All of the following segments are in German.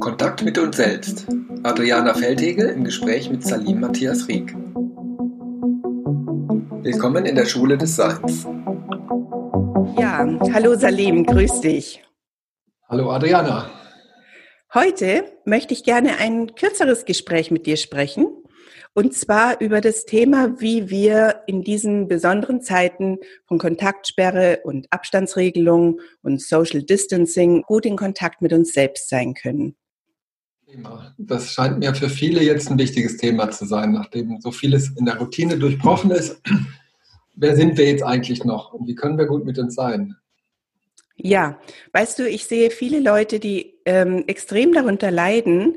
Kontakt mit uns selbst. Adriana Feldhegel im Gespräch mit Salim Matthias Rieck. Willkommen in der Schule des Seins. Ja, hallo Salim, grüß dich. Hallo Adriana. Heute möchte ich gerne ein kürzeres Gespräch mit dir sprechen. Und zwar über das Thema, wie wir in diesen besonderen Zeiten von Kontaktsperre und Abstandsregelung und Social Distancing gut in Kontakt mit uns selbst sein können. Das scheint mir für viele jetzt ein wichtiges Thema zu sein, nachdem so vieles in der Routine durchbrochen ist. Wer sind wir jetzt eigentlich noch und wie können wir gut mit uns sein? Ja, weißt du, ich sehe viele Leute, die ähm, extrem darunter leiden,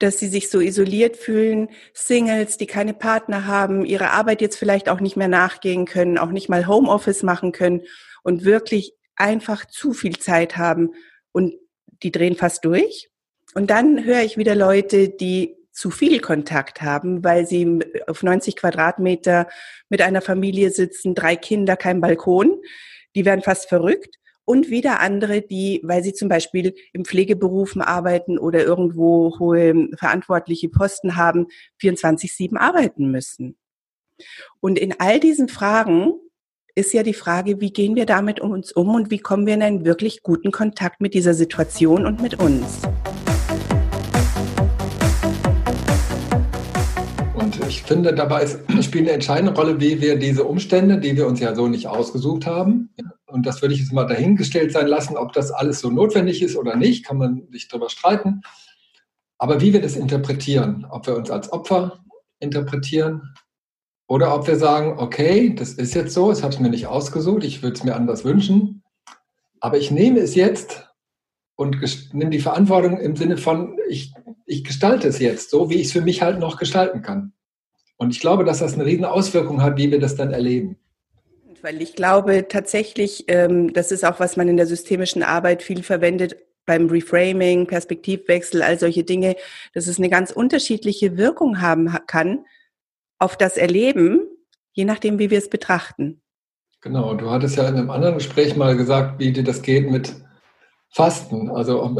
dass sie sich so isoliert fühlen, Singles, die keine Partner haben, ihre Arbeit jetzt vielleicht auch nicht mehr nachgehen können, auch nicht mal Homeoffice machen können und wirklich einfach zu viel Zeit haben und die drehen fast durch. Und dann höre ich wieder Leute, die zu viel Kontakt haben, weil sie auf 90 Quadratmeter mit einer Familie sitzen, drei Kinder, kein Balkon. Die werden fast verrückt und wieder andere, die, weil sie zum Beispiel im Pflegeberufen arbeiten oder irgendwo hohe verantwortliche Posten haben, 24-7 arbeiten müssen. Und in all diesen Fragen ist ja die Frage, wie gehen wir damit um uns um und wie kommen wir in einen wirklich guten Kontakt mit dieser Situation und mit uns. Und ich finde, dabei spielt eine entscheidende Rolle, wie wir diese Umstände, die wir uns ja so nicht ausgesucht haben, und das würde ich jetzt mal dahingestellt sein lassen, ob das alles so notwendig ist oder nicht, kann man sich darüber streiten. Aber wie wir das interpretieren, ob wir uns als Opfer interpretieren oder ob wir sagen, okay, das ist jetzt so, es hat mir nicht ausgesucht, ich würde es mir anders wünschen, aber ich nehme es jetzt und nehme die Verantwortung im Sinne von, ich, ich gestalte es jetzt so, wie ich es für mich halt noch gestalten kann. Und ich glaube, dass das eine riesen Auswirkung hat, wie wir das dann erleben weil ich glaube tatsächlich, ähm, das ist auch, was man in der systemischen Arbeit viel verwendet, beim Reframing, Perspektivwechsel, all solche Dinge, dass es eine ganz unterschiedliche Wirkung haben kann auf das Erleben, je nachdem, wie wir es betrachten. Genau, du hattest ja in einem anderen Gespräch mal gesagt, wie dir das geht mit Fasten. Also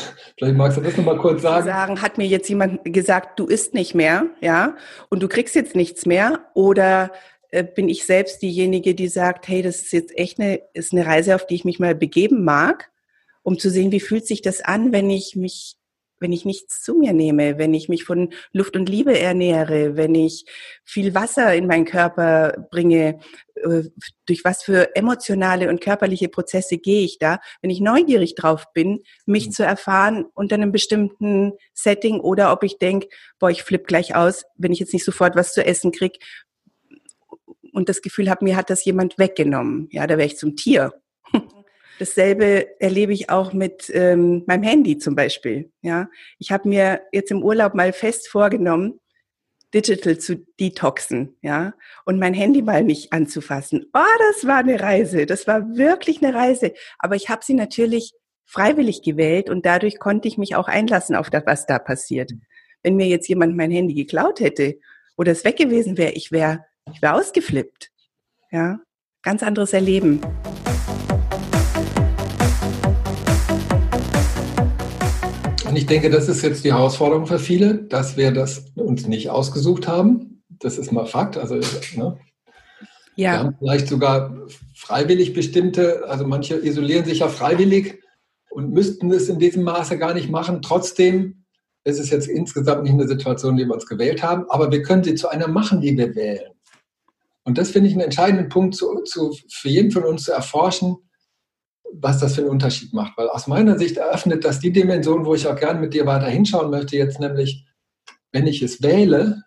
vielleicht magst du das nochmal kurz sagen. Sagen, hat mir jetzt jemand gesagt, du isst nicht mehr, ja, und du kriegst jetzt nichts mehr oder bin ich selbst diejenige, die sagt, hey, das ist jetzt echt eine, ist eine Reise, auf die ich mich mal begeben mag, um zu sehen, wie fühlt sich das an, wenn ich mich, wenn ich nichts zu mir nehme, wenn ich mich von Luft und Liebe ernähre, wenn ich viel Wasser in meinen Körper bringe, äh, durch was für emotionale und körperliche Prozesse gehe ich da, wenn ich neugierig drauf bin, mich mhm. zu erfahren unter einem bestimmten Setting oder ob ich denke, boah, ich flippe gleich aus, wenn ich jetzt nicht sofort was zu essen krieg, und das Gefühl habe, mir hat das jemand weggenommen. Ja, da wäre ich zum Tier. Dasselbe erlebe ich auch mit ähm, meinem Handy zum Beispiel. Ja, ich habe mir jetzt im Urlaub mal fest vorgenommen, digital zu detoxen, ja, und mein Handy mal nicht anzufassen. Oh, das war eine Reise. Das war wirklich eine Reise. Aber ich habe sie natürlich freiwillig gewählt und dadurch konnte ich mich auch einlassen auf das, was da passiert. Wenn mir jetzt jemand mein Handy geklaut hätte oder es weg gewesen wäre, ich wäre ich wäre ausgeflippt. Ja, ganz anderes Erleben. Und ich denke, das ist jetzt die Herausforderung für viele, dass wir das uns nicht ausgesucht haben. Das ist mal Fakt. Also, ne? ja. Wir haben vielleicht sogar freiwillig bestimmte, also manche isolieren sich ja freiwillig und müssten es in diesem Maße gar nicht machen. Trotzdem ist es jetzt insgesamt nicht eine Situation, die wir uns gewählt haben, aber wir können sie zu einer machen, die wir wählen. Und das finde ich einen entscheidenden Punkt zu, zu, für jeden von uns zu erforschen, was das für einen Unterschied macht. Weil aus meiner Sicht eröffnet das die Dimension, wo ich auch gerne mit dir weiter hinschauen möchte, jetzt nämlich, wenn ich es wähle,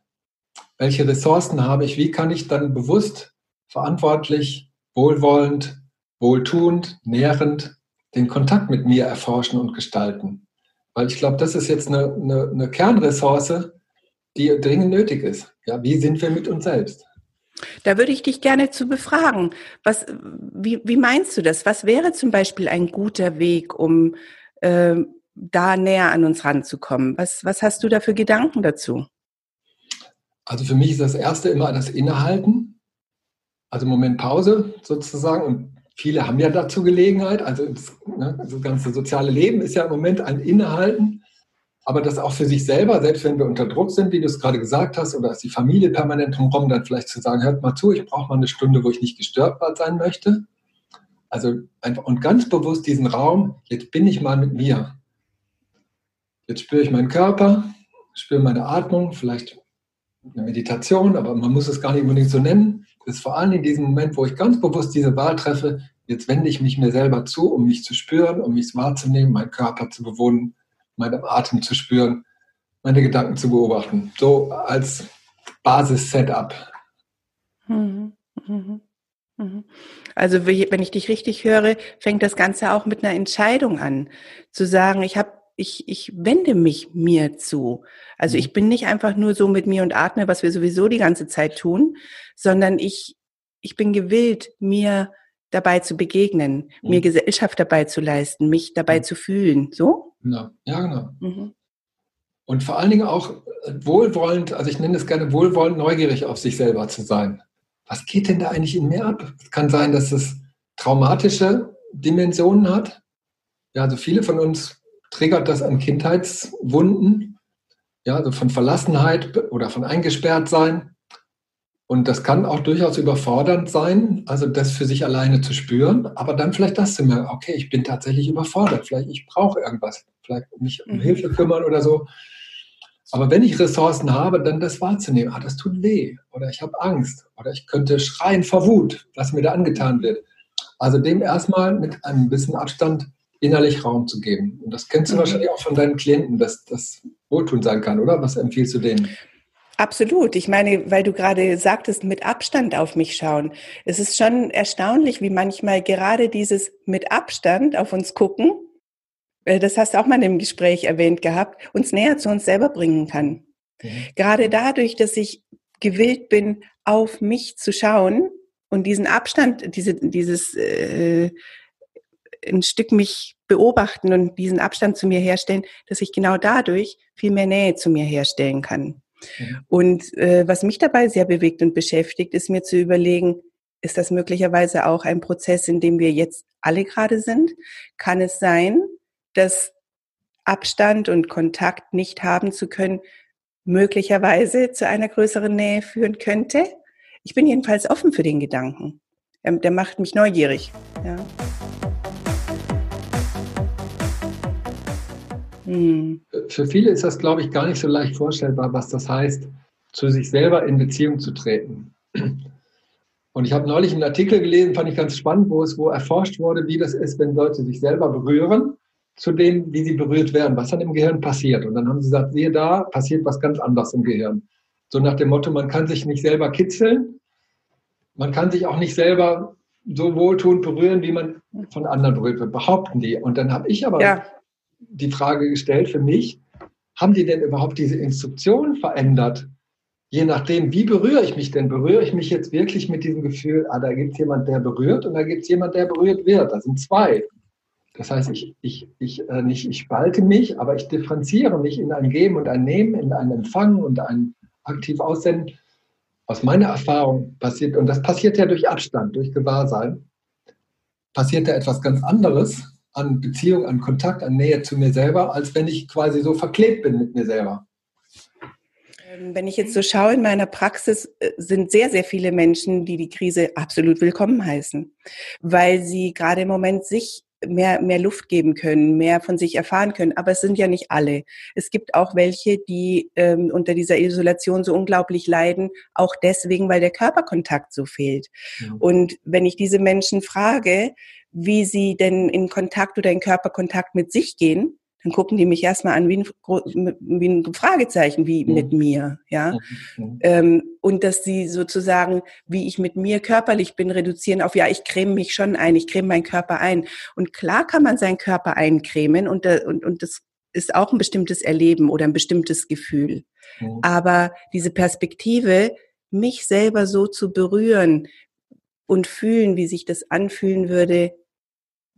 welche Ressourcen habe ich, wie kann ich dann bewusst, verantwortlich, wohlwollend, wohltuend, nährend den Kontakt mit mir erforschen und gestalten. Weil ich glaube, das ist jetzt eine, eine, eine Kernressource, die dringend nötig ist. Ja, wie sind wir mit uns selbst? Da würde ich dich gerne zu befragen. Was, wie, wie meinst du das? Was wäre zum Beispiel ein guter Weg, um äh, da näher an uns ranzukommen? Was, was hast du da für Gedanken dazu? Also für mich ist das Erste immer das Innehalten, also Moment Pause sozusagen und viele haben ja dazu Gelegenheit. Also das, ne, das ganze soziale Leben ist ja im Moment ein Innehalten. Aber das auch für sich selber, selbst wenn wir unter Druck sind, wie du es gerade gesagt hast, oder dass die Familie permanent drumherum, dann vielleicht zu sagen, hört mal zu, ich brauche mal eine Stunde, wo ich nicht gestört sein möchte. Also einfach und ganz bewusst diesen Raum, jetzt bin ich mal mit mir. Jetzt spüre ich meinen Körper, spüre meine Atmung, vielleicht eine Meditation, aber man muss es gar nicht unbedingt so nennen. Das ist vor allem in diesem Moment, wo ich ganz bewusst diese Wahl treffe, jetzt wende ich mich mir selber zu, um mich zu spüren, um mich wahrzunehmen, meinen Körper zu bewohnen, meinen Atem zu spüren, meine Gedanken zu beobachten. So als Basis-Setup. Mhm. Mhm. Mhm. Also wenn ich dich richtig höre, fängt das Ganze auch mit einer Entscheidung an, zu sagen, ich habe ich, ich wende mich mir zu. Also ich bin nicht einfach nur so mit mir und atme, was wir sowieso die ganze Zeit tun, sondern ich, ich bin gewillt, mir dabei zu begegnen, mhm. mir Gesellschaft dabei zu leisten, mich dabei mhm. zu fühlen. So? Genau. Ja, genau. Mhm. Und vor allen Dingen auch wohlwollend, also ich nenne es gerne wohlwollend, neugierig auf sich selber zu sein. Was geht denn da eigentlich in mir ab? Es kann sein, dass es traumatische Dimensionen hat. Ja, also viele von uns triggert das an Kindheitswunden, ja, also von Verlassenheit oder von eingesperrt sein. Und das kann auch durchaus überfordernd sein, also das für sich alleine zu spüren, aber dann vielleicht das zu merken, okay, ich bin tatsächlich überfordert, vielleicht ich brauche irgendwas, vielleicht mich um mhm. Hilfe kümmern oder so. Aber wenn ich Ressourcen habe, dann das wahrzunehmen, ah, das tut weh oder ich habe Angst oder ich könnte schreien vor Wut, was mir da angetan wird. Also dem erstmal mit einem bisschen Abstand innerlich Raum zu geben. Und das kennst du mhm. wahrscheinlich auch von deinen Klienten, dass das Wohltun sein kann, oder? Was empfiehlst du denen? Absolut. Ich meine, weil du gerade sagtest, mit Abstand auf mich schauen. Es ist schon erstaunlich, wie manchmal gerade dieses mit Abstand auf uns gucken, äh, das hast du auch mal im Gespräch erwähnt gehabt, uns näher zu uns selber bringen kann. Mhm. Gerade dadurch, dass ich gewillt bin, auf mich zu schauen und diesen Abstand, diese, dieses äh, ein Stück mich beobachten und diesen Abstand zu mir herstellen, dass ich genau dadurch viel mehr Nähe zu mir herstellen kann. Mhm. Und äh, was mich dabei sehr bewegt und beschäftigt, ist mir zu überlegen, ist das möglicherweise auch ein Prozess, in dem wir jetzt alle gerade sind? Kann es sein, dass Abstand und Kontakt nicht haben zu können, möglicherweise zu einer größeren Nähe führen könnte? Ich bin jedenfalls offen für den Gedanken. Ähm, der macht mich neugierig. Ja. Hm. Für viele ist das, glaube ich, gar nicht so leicht vorstellbar, was das heißt, zu sich selber in Beziehung zu treten. Und ich habe neulich einen Artikel gelesen, fand ich ganz spannend, wo es wo erforscht wurde, wie das ist, wenn Leute sich selber berühren, zu dem, wie sie berührt werden, was dann im Gehirn passiert. Und dann haben sie gesagt, siehe da, passiert was ganz anderes im Gehirn. So nach dem Motto, man kann sich nicht selber kitzeln, man kann sich auch nicht selber so wohltuend berühren, wie man von anderen berührt wird, behaupten die. Und dann habe ich aber ja die Frage gestellt für mich, haben die denn überhaupt diese Instruktion verändert? Je nachdem, wie berühre ich mich denn? Berühre ich mich jetzt wirklich mit diesem Gefühl, ah, da gibt es jemand, der berührt und da gibt es jemand, der berührt wird. Das sind zwei. Das heißt, ich, ich, ich, äh, nicht, ich spalte mich, aber ich differenziere mich in ein Geben und ein Nehmen, in ein Empfangen und ein aktiv Aussenden. Aus meiner Erfahrung passiert, und das passiert ja durch Abstand, durch Gewahrsein, passiert da etwas ganz anderes, an Beziehung, an Kontakt, an Nähe zu mir selber, als wenn ich quasi so verklebt bin mit mir selber. Ähm, wenn ich jetzt so schaue in meiner Praxis, äh, sind sehr, sehr viele Menschen, die die Krise absolut willkommen heißen, weil sie gerade im Moment sich mehr, mehr Luft geben können, mehr von sich erfahren können. Aber es sind ja nicht alle. Es gibt auch welche, die ähm, unter dieser Isolation so unglaublich leiden, auch deswegen, weil der Körperkontakt so fehlt. Ja. Und wenn ich diese Menschen frage, wie sie denn in Kontakt oder in Körperkontakt mit sich gehen, dann gucken die mich erstmal an wie ein, wie ein Fragezeichen, wie mhm. mit mir, ja. Mhm. Ähm, und dass sie sozusagen, wie ich mit mir körperlich bin, reduzieren auf, ja, ich creme mich schon ein, ich creme meinen Körper ein. Und klar kann man seinen Körper eincremen und, und, und das ist auch ein bestimmtes Erleben oder ein bestimmtes Gefühl. Mhm. Aber diese Perspektive, mich selber so zu berühren und fühlen, wie sich das anfühlen würde,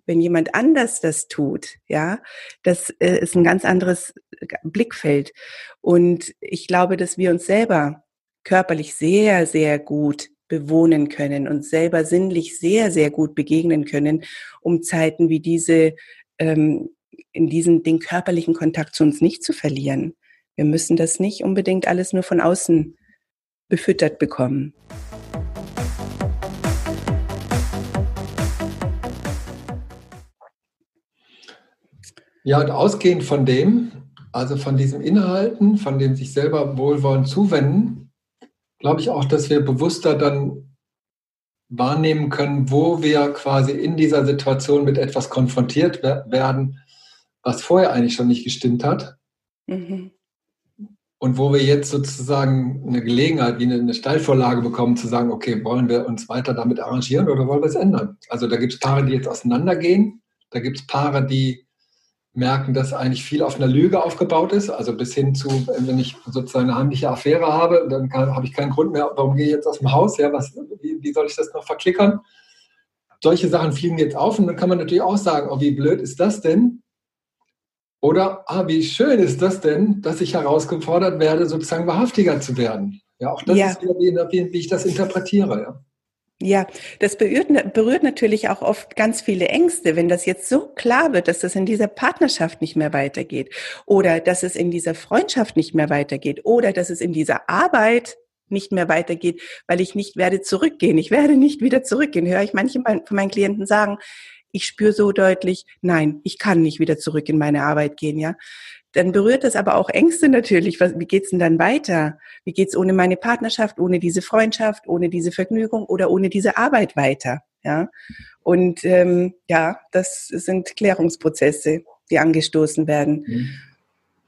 wenn jemand anders das tut, ja, das äh, ist ein ganz anderes äh, Blickfeld. Und ich glaube, dass wir uns selber körperlich sehr, sehr gut bewohnen können und selber sinnlich sehr, sehr gut begegnen können, um Zeiten wie diese, ähm, in diesen, den körperlichen Kontakt zu uns nicht zu verlieren. Wir müssen das nicht unbedingt alles nur von außen befüttert bekommen. Ja, und ausgehend von dem, also von diesem Inhalten, von dem sich selber wohlwollend zuwenden, glaube ich auch, dass wir bewusster dann wahrnehmen können, wo wir quasi in dieser Situation mit etwas konfrontiert werden, was vorher eigentlich schon nicht gestimmt hat. Mhm. Und wo wir jetzt sozusagen eine Gelegenheit, wie eine Steilvorlage bekommen, zu sagen, okay, wollen wir uns weiter damit arrangieren oder wollen wir es ändern? Also da gibt es Paare, die jetzt auseinandergehen, da gibt es Paare, die merken, dass eigentlich viel auf einer Lüge aufgebaut ist. Also bis hin zu, wenn ich sozusagen eine heimliche Affäre habe, dann habe ich keinen Grund mehr, warum gehe ich jetzt aus dem Haus? Ja, was, wie, wie soll ich das noch verklickern? Solche Sachen fliegen jetzt auf und dann kann man natürlich auch sagen, oh, wie blöd ist das denn? Oder, ah, wie schön ist das denn, dass ich herausgefordert werde, sozusagen wahrhaftiger zu werden. Ja, auch das ja. ist wieder, wie, wie ich das interpretiere. Ja. Ja, das berührt, berührt natürlich auch oft ganz viele Ängste, wenn das jetzt so klar wird, dass das in dieser Partnerschaft nicht mehr weitergeht oder dass es in dieser Freundschaft nicht mehr weitergeht oder dass es in dieser Arbeit nicht mehr weitergeht, weil ich nicht werde zurückgehen. Ich werde nicht wieder zurückgehen. Höre ich manche von meinen Klienten sagen, ich spüre so deutlich, nein, ich kann nicht wieder zurück in meine Arbeit gehen, ja dann berührt das aber auch Ängste natürlich. Was, wie geht's denn dann weiter? Wie geht's ohne meine Partnerschaft, ohne diese Freundschaft, ohne diese Vergnügung oder ohne diese Arbeit weiter? Ja. Und ähm, ja, das sind Klärungsprozesse, die angestoßen werden. Mhm.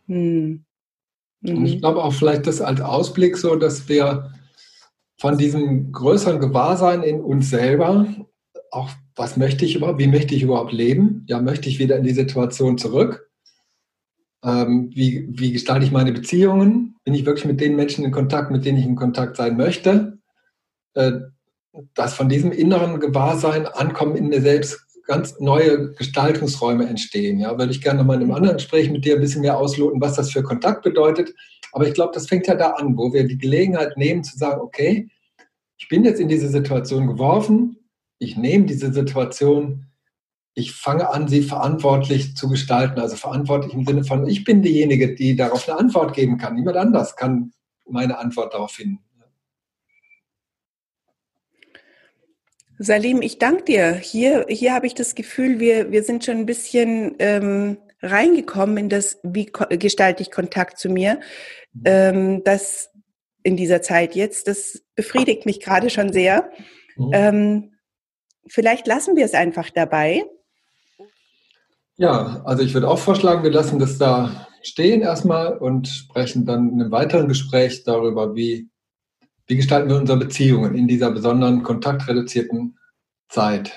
Hm. Mhm. Und ich glaube auch vielleicht das als Ausblick so, dass wir von diesem größeren Gewahrsein in uns selber auch, was möchte ich überhaupt, wie möchte ich überhaupt leben? Ja, möchte ich wieder in die Situation zurück? Ähm, wie, wie gestalte ich meine Beziehungen? Bin ich wirklich mit den Menschen in Kontakt, mit denen ich in Kontakt sein möchte? Äh, dass von diesem inneren Gewahrsein Ankommen in mir selbst ganz neue Gestaltungsräume entstehen. Ja, würde ich gerne nochmal in einem anderen Gespräch mit dir ein bisschen mehr ausloten, was das für Kontakt bedeutet. Aber ich glaube, das fängt ja da an, wo wir die Gelegenheit nehmen zu sagen, okay, ich bin jetzt in diese Situation geworfen, ich nehme diese Situation ich fange an, sie verantwortlich zu gestalten. Also verantwortlich im Sinne von, ich bin diejenige, die darauf eine Antwort geben kann. Niemand anders kann meine Antwort darauf finden. Salim, ich danke dir. Hier, hier habe ich das Gefühl, wir, wir sind schon ein bisschen ähm, reingekommen in das, wie gestalte ich Kontakt zu mir. Mhm. Ähm, das in dieser Zeit jetzt, das befriedigt mich gerade schon sehr. Mhm. Ähm, vielleicht lassen wir es einfach dabei ja, also ich würde auch vorschlagen, wir lassen das da stehen erstmal und sprechen dann in einem weiteren Gespräch darüber, wie, wie gestalten wir unsere Beziehungen in dieser besonderen kontaktreduzierten Zeit.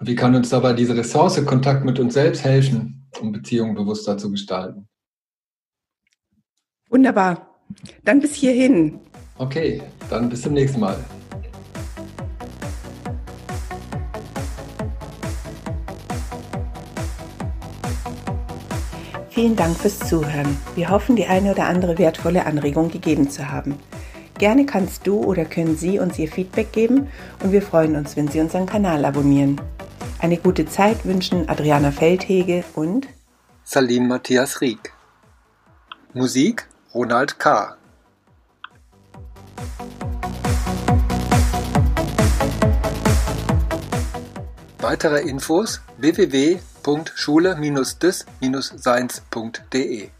wie kann uns dabei diese Ressource Kontakt mit uns selbst helfen, um Beziehungen bewusster zu gestalten? Wunderbar. Dann bis hierhin. Okay, dann bis zum nächsten Mal. Vielen Dank fürs Zuhören. Wir hoffen, die eine oder andere wertvolle Anregung gegeben zu haben. Gerne kannst du oder können Sie uns Ihr Feedback geben und wir freuen uns, wenn Sie unseren Kanal abonnieren. Eine gute Zeit wünschen Adriana Feldhege und Salim Matthias Rieck. Musik Ronald K. Weitere Infos www www.schule-des-seins.de